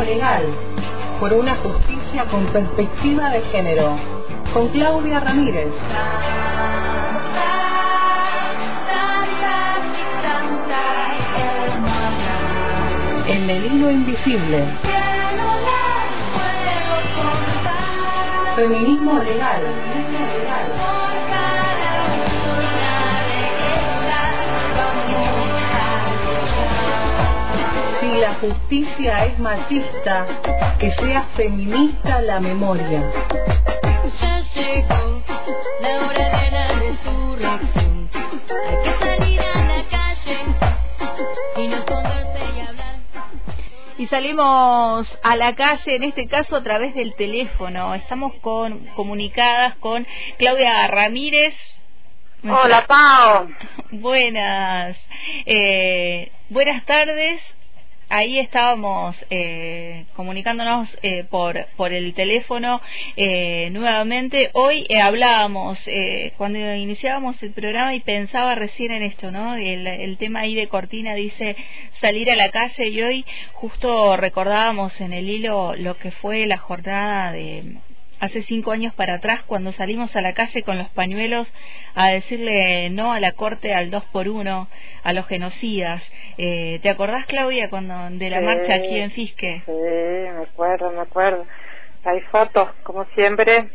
Legal, por una justicia con perspectiva de género, con Claudia Ramírez. En el hilo invisible. Feminismo legal. Justicia es machista, que sea feminista la memoria. Ya llegó la hora de la resurrección. Hay que salir a la calle y no esconderse y hablar. Y salimos a la calle, en este caso a través del teléfono. Estamos con, comunicadas con Claudia Ramírez. Hola, Pao. Buenas. Eh, buenas tardes. Ahí estábamos eh, comunicándonos eh, por, por el teléfono eh, nuevamente. Hoy eh, hablábamos, eh, cuando iniciábamos el programa y pensaba recién en esto, ¿no? El, el tema ahí de Cortina dice salir a la calle y hoy justo recordábamos en el hilo lo que fue la jornada de hace cinco años para atrás cuando salimos a la calle con los pañuelos a decirle no a la corte al dos por uno a los genocidas eh, ¿te acordás Claudia cuando de la Sí. marcha aquí en Fisque? Sí, me acuerdo, me acuerdo. Hay fotos, como siempre.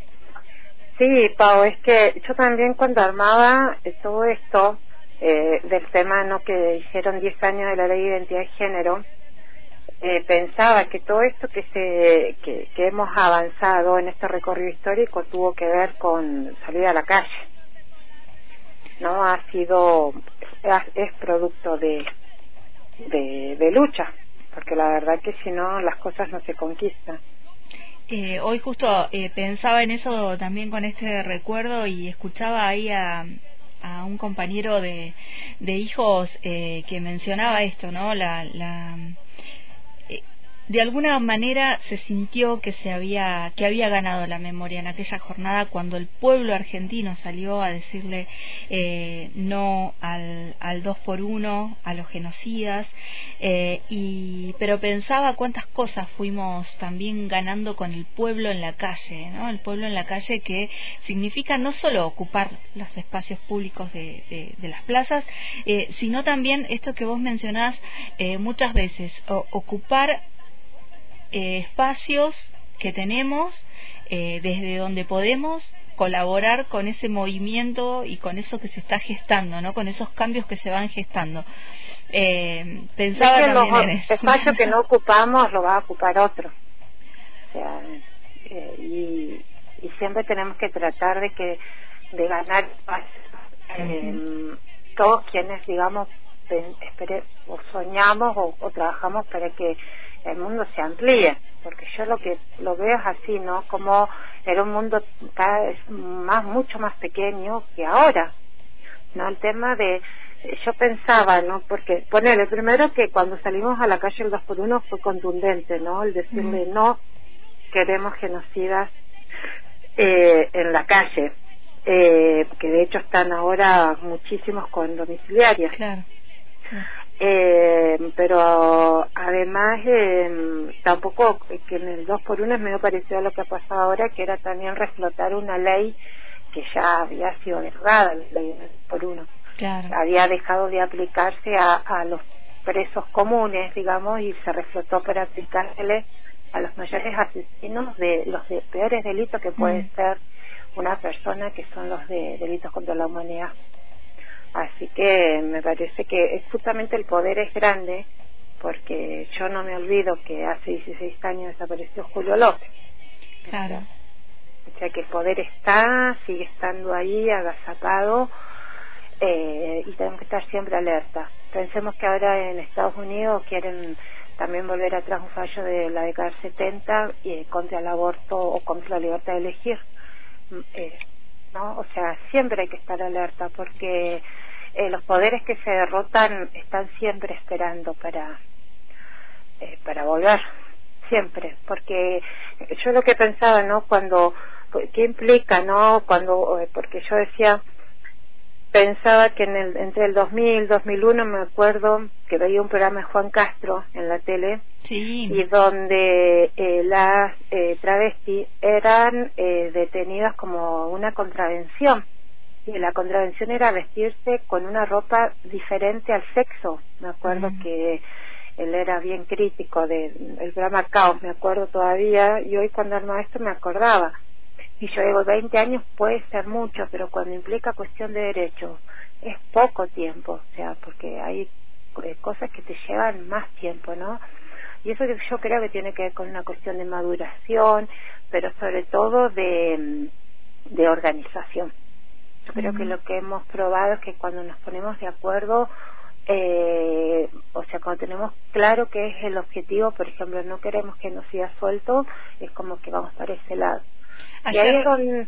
Sí, Pau, es que yo también cuando armaba todo esto eh, del tema no que dijeron 10 años de la ley de identidad de género, eh, pensaba que todo esto que se que, hemos avanzado en este recorrido histórico tuvo que ver con salir a la calle. No ha sido es, producto de, de de lucha, porque la verdad que si no las cosas no se conquistan. Eh, hoy justo eh, pensaba en eso también con este recuerdo y escuchaba ahí a, a un compañero de, de hijos eh, que mencionaba esto, ¿no? La, la, de alguna manera se sintió que se había que había ganado la memoria en aquella jornada cuando el pueblo argentino salió a decirle eh, no al, dos por uno a los genocidas eh, y pero pensaba cuántas cosas fuimos también ganando con el pueblo en la calle no el pueblo en la calle que significa no solo ocupar los espacios públicos de, de, las plazas eh, sino también esto que vos mencionás muchas veces ocupar eh, espacios que tenemos eh, desde donde podemos colaborar con ese movimiento y con eso que se está gestando, ¿no? Con esos cambios que se van gestando. Eh, pensaba Es que también los en eso. espacios que no ocupamos lo va a ocupar otro. O sea, eh, y, y siempre tenemos que tratar de que de ganar. Eh, todos quienes, digamos, pen- espere- o soñamos o, o trabajamos para que el mundo se amplíe, porque yo lo que lo veo es así, ¿no? Como era un mundo cada vez más, mucho más pequeño que ahora, ¿no? El tema de, yo pensaba, ¿no? Porque, ponele, primero que cuando salimos a la calle el 2 por 1 fue contundente, ¿no? El decirle no queremos genocidas eh, en la calle, eh, que de hecho están ahora muchísimos con domiciliarias. Claro. Eh, pero además eh, tampoco que en el 2 por 1 es medio parecido a lo que ha pasado ahora que era también reflotar una ley que ya había sido derogada la ley del 2 por 1 Claro. había dejado de aplicarse a, a los presos comunes digamos y se reflotó para aplicársele a los mayores asesinos de los de peores delitos que puede Mm. ser una persona que son los de delitos contra la humanidad Así que me parece que es- justamente el poder es grande porque yo no me olvido que hace 16 años desapareció Julio López. Claro. O sea que el poder está, sigue estando ahí, agazapado eh, y tenemos que estar siempre alerta. Pensemos que ahora en Estados Unidos quieren también volver atrás un fallo de la década del 70 eh, contra el aborto o contra la libertad de elegir. Mm, eh, ¿no? O sea, siempre hay que estar alerta porque eh, los poderes que se derrotan están siempre esperando para eh, para volver siempre porque yo lo que pensaba no cuando qué implica no cuando eh, porque yo decía pensaba que en el, entre el 2000 y 2001 me acuerdo que veía un programa de Juan Castro en la tele Sí. y donde eh, las eh, travestis eran eh, detenidas como una contravención y la contravención era vestirse con una ropa diferente al sexo me acuerdo Mm. que él era bien crítico del el programa Caos me acuerdo todavía y hoy cuando armaba esto me acordaba y yo digo 20 años puede ser mucho pero cuando implica cuestión de derechos es poco tiempo o sea porque hay eh, cosas que te llevan más tiempo no y eso yo creo que tiene que ver con una cuestión de maduración, pero sobre todo de, de organización. Creo que lo que hemos probado es que cuando nos ponemos de acuerdo, eh, o sea, cuando tenemos claro qué es el objetivo, por ejemplo, no queremos que nos siga suelto, es como que vamos para ese lado. Ayer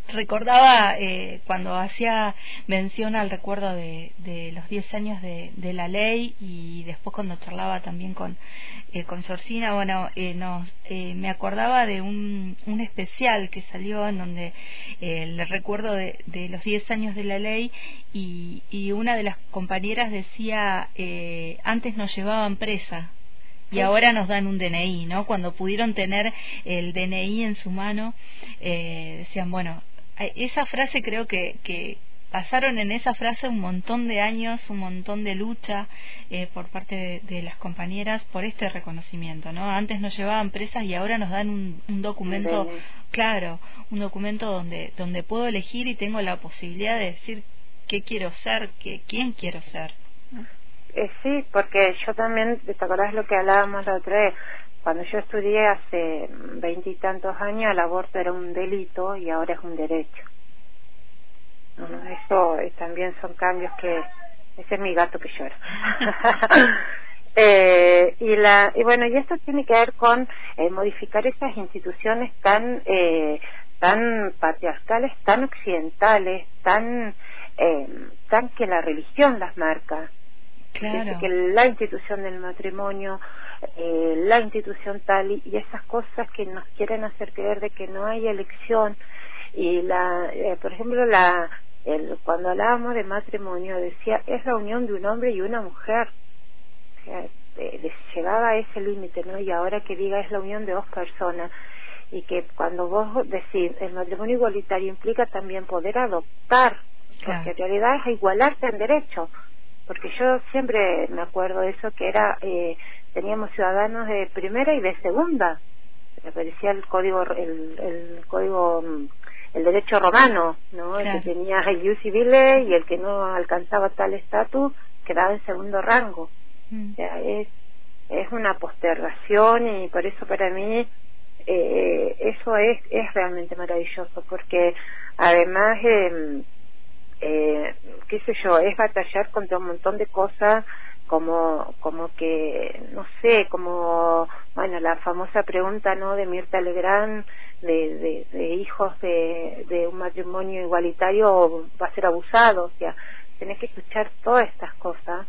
recordaba eh, cuando hacía mención al recuerdo de, de los 10 años de, de la ley y después cuando charlaba también con eh, con Sorcina, bueno, eh, nos, eh, me acordaba de un, un especial que salió en donde eh, el recuerdo de, de los 10 años de la ley y, y una de las compañeras decía, eh, antes nos llevaban presa y ahora nos dan un DNI, ¿no? Cuando pudieron tener el DNI en su mano, eh, decían, bueno, esa frase creo que, que pasaron en esa frase un montón de años, un montón de lucha eh, por parte de, de las compañeras por este reconocimiento, ¿no? Antes nos llevaban presas y ahora nos dan un, un documento, claro, un documento donde donde puedo elegir y tengo la posibilidad de decir qué quiero ser, qué, quién quiero ser. Eh, sí, porque yo también, ¿te acordás lo que hablábamos la otra vez? Cuando yo estudié hace veintitantos años, el aborto era un delito y ahora es un derecho. No, Eso eh, también son cambios que... Ese es mi gato que llora. Eh, y la y bueno y esto tiene que ver con eh, modificar esas instituciones tan eh, tan patriarcales tan occidentales tan eh, tan que la religión las marca Claro. Que la institución del matrimonio, eh, la institución tal y, y esas cosas que nos quieren hacer creer de que no hay elección y la, eh, por ejemplo, la, el, cuando hablábamos de matrimonio decía es la unión de un hombre y una mujer, o sea, eh, les llegaba a ese límite, ¿no? Y ahora que diga es la unión de dos personas y que cuando vos decís el matrimonio igualitario implica también poder adoptar, Claro. porque en realidad es igualarte en derecho porque yo siempre me acuerdo de eso que era eh, teníamos ciudadanos de primera y de segunda me parecía el código el, el código mm, el derecho romano no el Claro. que tenía el civile y el que no alcanzaba tal estatus quedaba en segundo rango Mm. o sea, es, es una postergación y por eso para mí eh, eso es, es realmente maravilloso porque además eh, eh, qué sé yo es batallar contra un montón de cosas como como que no sé como bueno la famosa pregunta no de Mirta Legrand de, de, de hijos de, de un matrimonio igualitario va a ser abusado o sea tenés que escuchar todas estas cosas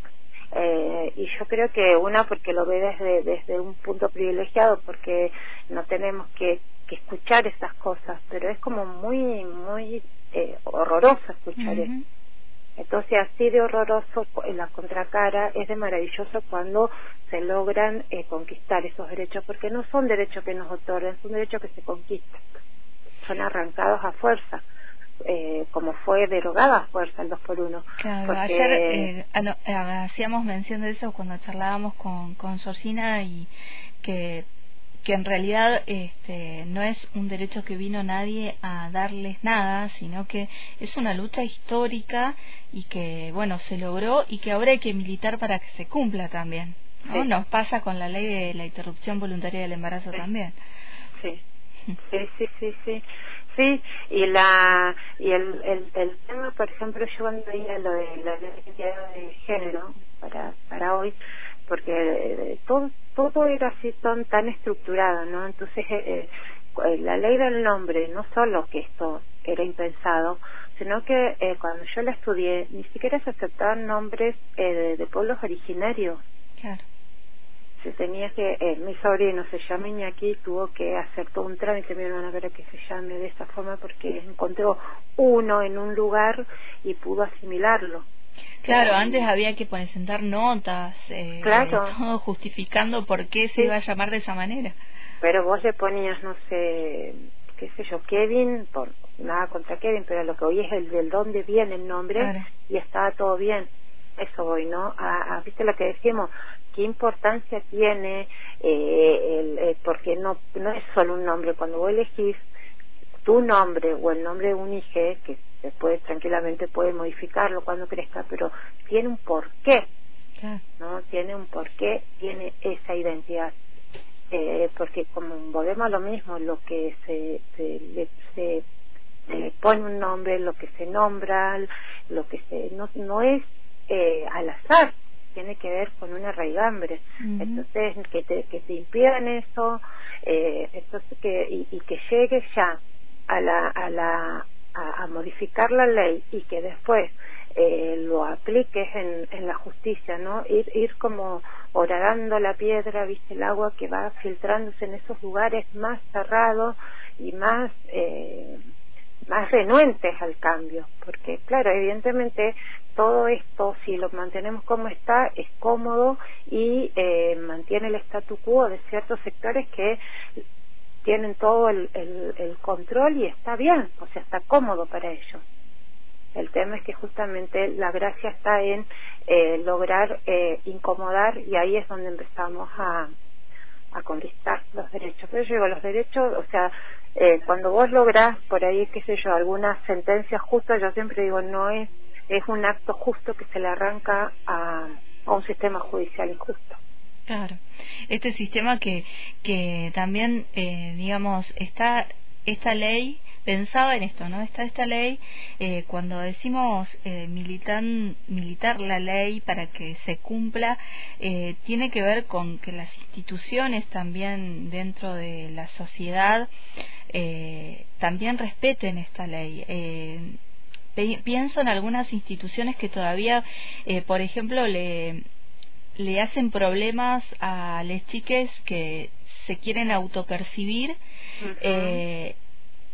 eh, y yo creo que una porque lo ve desde desde un punto privilegiado porque no tenemos que, que escuchar esas cosas pero es como muy muy eh, horroroso escuchar eso. Entonces, así de horroroso en la contracara es de maravilloso cuando se logran eh, conquistar esos derechos, porque no son derechos que nos otorgan, son derechos que se conquistan, son arrancados a fuerza, eh, como fue derogada a fuerza el 2 por 1 Claro, porque ayer eh, ano- eh, hacíamos mención de eso cuando charlábamos con, con Georgina y que, que en realidad este, no es un derecho que vino nadie a darles nada, sino que es una lucha histórica y que, bueno, se logró y que ahora hay que militar para que se cumpla también. ¿no? Sí. Nos pasa con la ley de la interrupción voluntaria del embarazo Sí. también. sí sí sí sí sí sí y la y el, el, el tema por ejemplo yo cuando veía lo de la identidad de género para para hoy porque eh, todo todo era así tan tan estructurado no entonces eh, eh, la ley del nombre no solo que esto era impensado sino que cuando yo la estudié ni siquiera se aceptaban nombres de, de pueblos originarios Claro. Se tenía que, eh, mi sobrino se llama Iñaki, tuvo que hacer todo un trámite, mi hermana para que se llame de esa forma porque encontró uno en un lugar y pudo asimilarlo. Claro, antes había que presentar notas, eh, Claro. todo justificando por qué se Sí. iba a llamar de esa manera. Pero vos le ponías, no sé, qué sé yo, Kevin, por nada contra Kevin, pero lo que hoy es el del dónde viene el nombre Claro. y estaba todo bien. Eso voy, ¿no? A, a- ¿Viste lo que decimos? ¿Qué importancia tiene? Eh, el, eh, porque no, no es solo un nombre. Cuando vos elegís tu nombre o el nombre de un hijo, que después tranquilamente puede modificarlo cuando crezca, pero tiene un porqué. ¿no? Tiene un porqué, tiene esa identidad. Eh, porque como volvemos a lo mismo, lo que se, se, le- se, se pone un nombre, lo que se nombra, lo que se no, no es eh, al azar, tiene que ver con una raigambre. Entonces, que te, que te impidan eso, eh, entonces que, y, y que llegue ya a la, a la, a, a modificar la ley y que después eh, lo apliques en, en la justicia, ¿no? Ir, ir como horadando la piedra, viste el agua que va filtrándose en esos lugares más cerrados y más eh, más renuentes al cambio, porque claro, evidentemente todo esto, si lo mantenemos como está, es cómodo y eh, mantiene el statu quo de ciertos sectores que tienen todo el, el, el control y está bien, o sea, está cómodo para ellos. El tema es que justamente la gracia está en eh, lograr eh, incomodar y ahí es donde empezamos a, a conquistar los derechos. Pero yo digo, los derechos, o sea, eh, cuando vos lográs por ahí, qué sé yo, alguna sentencia justa, yo siempre digo, no es, es un acto justo que se le arranca a, a un sistema judicial injusto. Claro. Este sistema que, que también, eh, digamos, está esta ley, pensaba en esto, ¿no? Está esta ley, eh, cuando decimos eh, militan, militar la ley para que se cumpla, eh, tiene que ver con que las instituciones también dentro de la sociedad eh, también respeten esta ley. Eh, pi- pienso en algunas instituciones que todavía, por ejemplo, le, le hacen problemas a las chiques que se quieren autopercibir eh,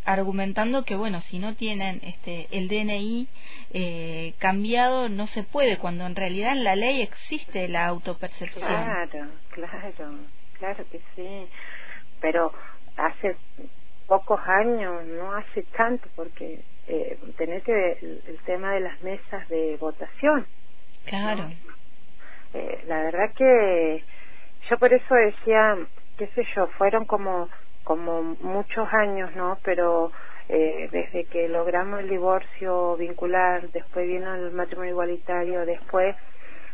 argumentando que bueno si no tienen este el DNI eh, cambiado no se puede cuando en realidad en la ley existe la autopercepción Claro, claro, claro que sí. Pero hace pocos años, no hace tanto, porque eh, tenés que el, el tema de las mesas de votación. claro Eh, la verdad que yo por eso decía, qué sé yo, fueron como como muchos años, ¿no? Pero eh, desde que logramos el divorcio vincular, después vino el matrimonio igualitario, después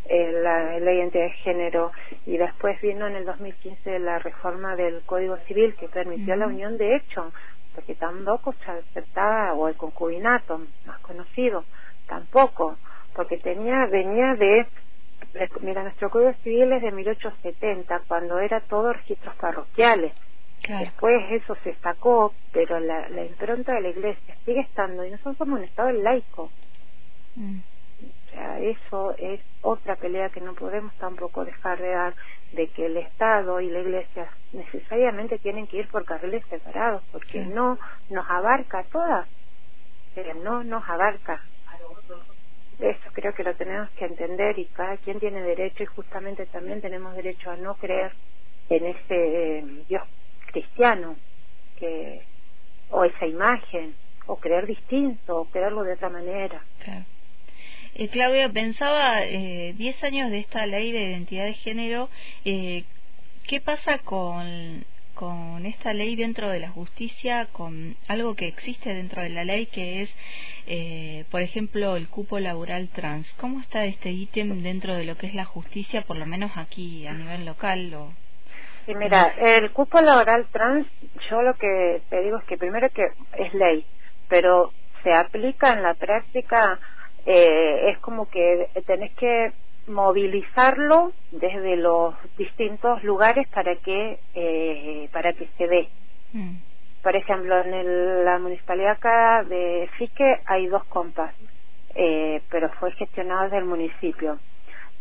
eh, la, la identidad de género y después vino en el 2015 la reforma del Código Civil que permitió la unión de hecho, porque tampoco se aceptaba, o el concubinato, más conocido, tampoco, porque tenía venía de de- Mira, nuestro Código Civil es de 1870, cuando era todo registros parroquiales. Claro Después eso se sacó, pero la, la impronta de la Iglesia sigue estando y nosotros somos un Estado laico. Mm. O sea, eso es otra pelea que no podemos tampoco dejar de dar, de que el Estado y la Iglesia necesariamente tienen que ir por carriles separados, porque no nos abarca a todas, pero no nos abarca. Eso creo que lo tenemos que entender y cada quien tiene derecho y justamente también tenemos derecho a no creer en ese eh, Dios cristiano que o esa imagen o creer distinto o creerlo de otra manera. Claro. Eh, Claudia, pensaba, eh, 10 años de esta ley de identidad de género, eh, ¿qué pasa con, con esta ley dentro de la justicia, con algo que existe dentro de la ley que es, eh, por ejemplo, el cupo laboral trans? ¿Cómo está este ítem dentro de lo que es la justicia, por lo menos aquí a nivel local? O... Y mira, el cupo laboral trans, yo lo que te digo es que primero que es ley, pero se aplica en la práctica, eh, es como que tenés que movilizarlo desde los distintos lugares para que eh, para que se dé. Mm, Por ejemplo, en el- la municipalidad acá de Fique hay dos compas, eh, pero fue gestionado desde el municipio.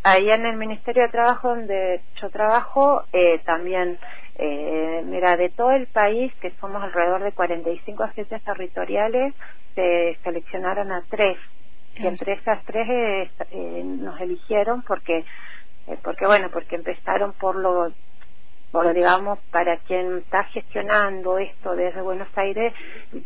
Ahí en el Ministerio de Trabajo donde yo trabajo, eh, también, eh, mira, de todo el país, que somos alrededor de 45 agencias territoriales, se seleccionaron a tres. Y entre esas tres eh, eh, nos eligieron porque, eh, porque bueno, porque empezaron por lo por digamos para quien está gestionando esto desde Buenos Aires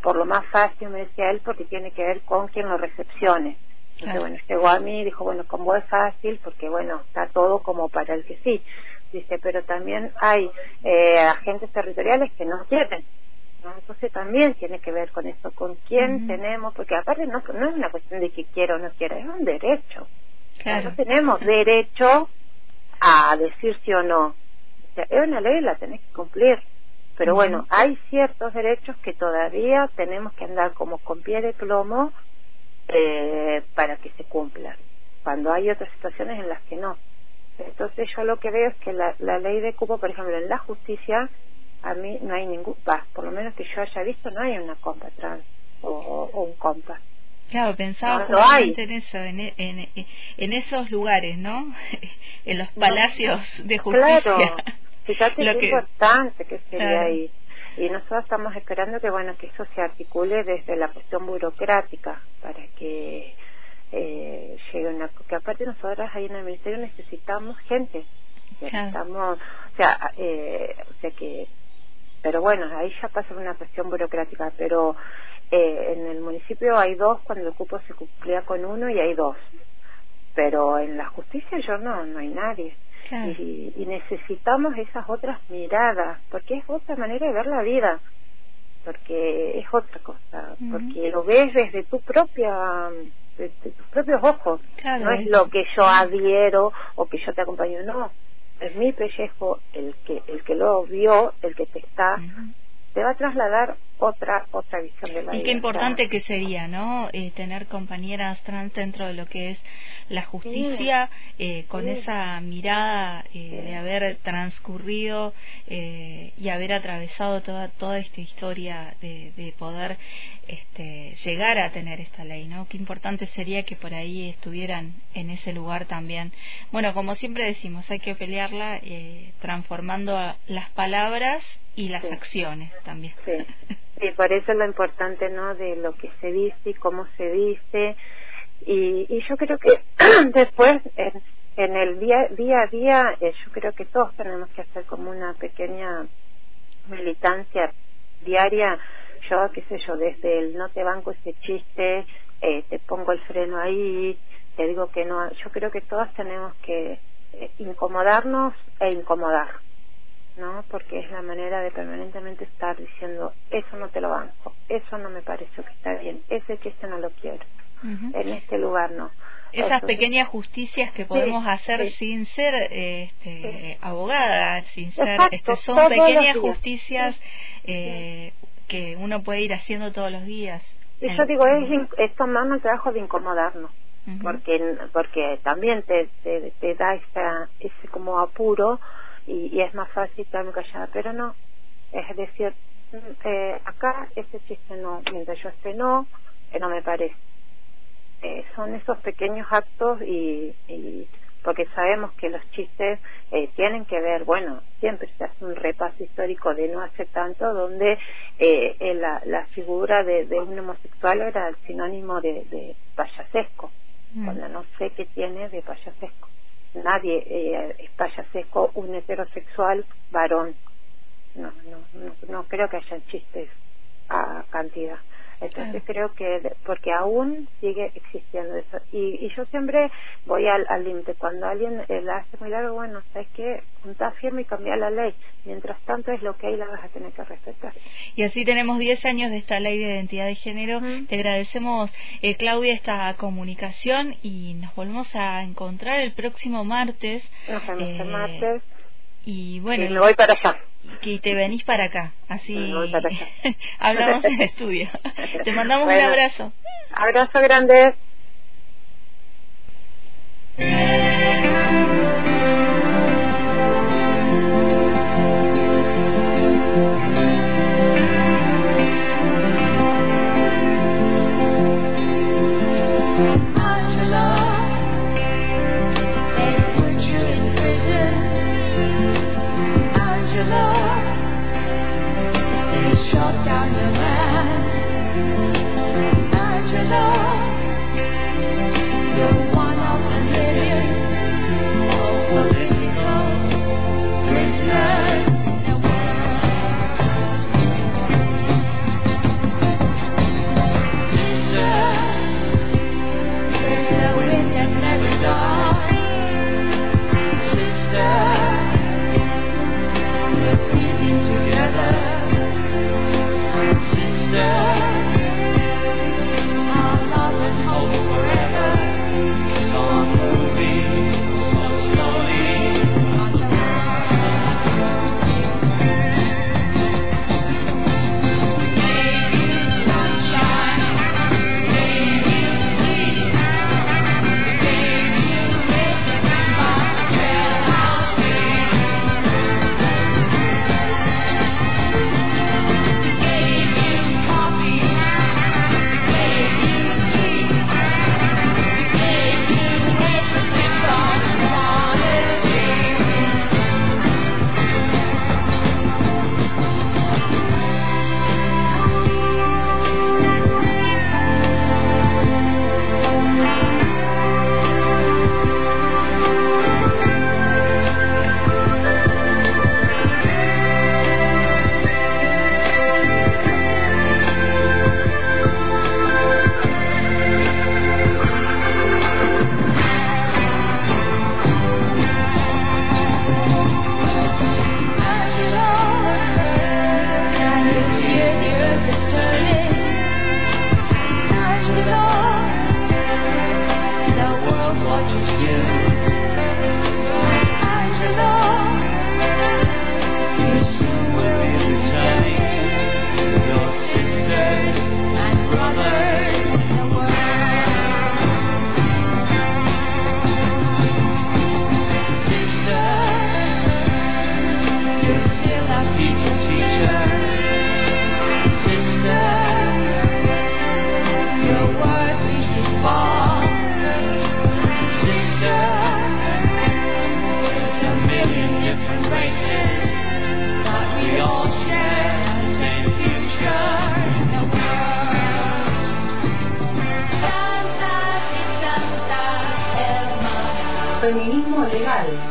por lo más fácil me decía él porque tiene que ver con quien lo recepcione entonces Claro. bueno llegó a mí y dijo bueno con vos es fácil porque bueno está todo como para el que sí dice pero también hay eh, agentes territoriales que no quieren ¿no? entonces también tiene que ver con eso con quién tenemos porque aparte no, no es una cuestión de que quiera o no quiera es un derecho Claro. no tenemos derecho a decir sí o no. O sea, es una ley, la tenés que cumplir. Pero bueno, hay ciertos derechos que todavía tenemos que andar como con pie de plomo eh, para que se cumplan. Cuando hay otras situaciones en las que no. Entonces yo lo que veo es que la, la ley de cupo, por ejemplo, en la justicia, a mí no hay ningún, va, por lo menos que yo haya visto, no hay una compa trans o, un compa. Claro, pensaba No, justamente en eso, en, e- en, e- en esos lugares, ¿no? en los palacios de justicia. Claro, fíjate Lo qué que- importante que sería Claro. ahí. Y nosotros estamos esperando que bueno que eso se articule desde la cuestión burocrática para que eh, llegue una que aparte nosotras ahí en el ministerio necesitamos gente necesitamos o sea eh, o sea que pero bueno ahí ya pasa una cuestión burocrática pero eh, en el municipio hay dos cuando el cupo se cumplía con uno y hay dos pero en la justicia yo no no hay nadie Claro. y, y necesitamos esas otras miradas porque es otra manera de ver la vida porque es otra cosa porque lo ves desde tu propia desde tus propios ojos. Claro, no es lo que yo adhiero o que yo te acompaño no. Es mi pellejo el que el que lo vio el que te está te va a trasladar otra otra visión de la Y vida qué importante que sería, ¿no? Eh, tener compañeras trans dentro de lo que es la justicia, eh, con Sí. esa mirada eh, Sí. de haber transcurrido eh, y haber atravesado toda toda esta historia de, de poder este, llegar a tener esta ley, ¿no? Qué importante sería que por ahí estuvieran en ese lugar también. Bueno, como siempre decimos, hay que pelearla eh, transformando las palabras y las acciones también. Sí, por eso es lo importante, ¿no? De lo que se dice y cómo se dice. Y, y yo creo que después, en, en el día, día a día, eh, yo creo que todos tenemos que hacer como una pequeña militancia diaria. Yo, qué sé yo, desde el no te banco ese chiste, eh, te pongo el freno ahí, te digo que no. Yo creo que todas tenemos que eh, incomodarnos e incomodar. ¿No? Porque es la manera de permanentemente estar diciendo, eso no te lo banco, eso no me parece que está bien, ese chiste no lo quiero, en este lugar no. esas pequeñas justicias que podemos hacer sí. sin ser este, abogada, sin ser, Exacto, este, son pequeñas justicias eh, que uno puede ir haciendo todos los días. Y yo digo, es, es tomarnos el trabajo de incomodarnos, porque porque también te, te, te da esa, ese como apuro y, y es más fácil quedarme callada, pero no, es decir, mm, eh, acá ese chiste no, mientras yo esté no, que no me parece. Eh, son esos pequeños actos y, y porque sabemos que los chistes eh, tienen que ver, bueno, siempre se hace un repaso histórico de no hace tanto, donde eh, eh, la, la figura de, de un homosexual era el sinónimo de, de payasesco, Mm. cuando no sé qué tiene de payasesco. Nadie eh, es payasesco un heterosexual varón. No, no, no, no creo que haya chistes a cantidad. Entonces creo que, porque aún sigue existiendo eso. Y, y yo siempre voy al al límite. Cuando alguien eh, la hace muy largo, bueno, ¿sabes qué? Junta firme y cambiar la ley. Mientras tanto es lo que hay, la vas a tener que respetar. Y así tenemos 10 años de esta ley de identidad de género. Te agradecemos, eh, Claudia, esta comunicación y nos volvemos a encontrar el próximo martes. Nos vemos Eh, el martes. Y bueno, y me voy para allá. Y te venís para acá, así para hablamos en el estudio. Te mandamos Bueno. un abrazo. Abrazo grande.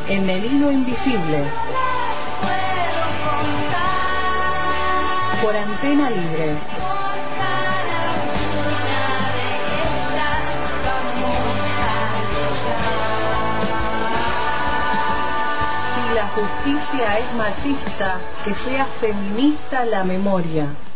En el hilo invisible. Por antena libre. Si la justicia es machista, que sea feminista la memoria.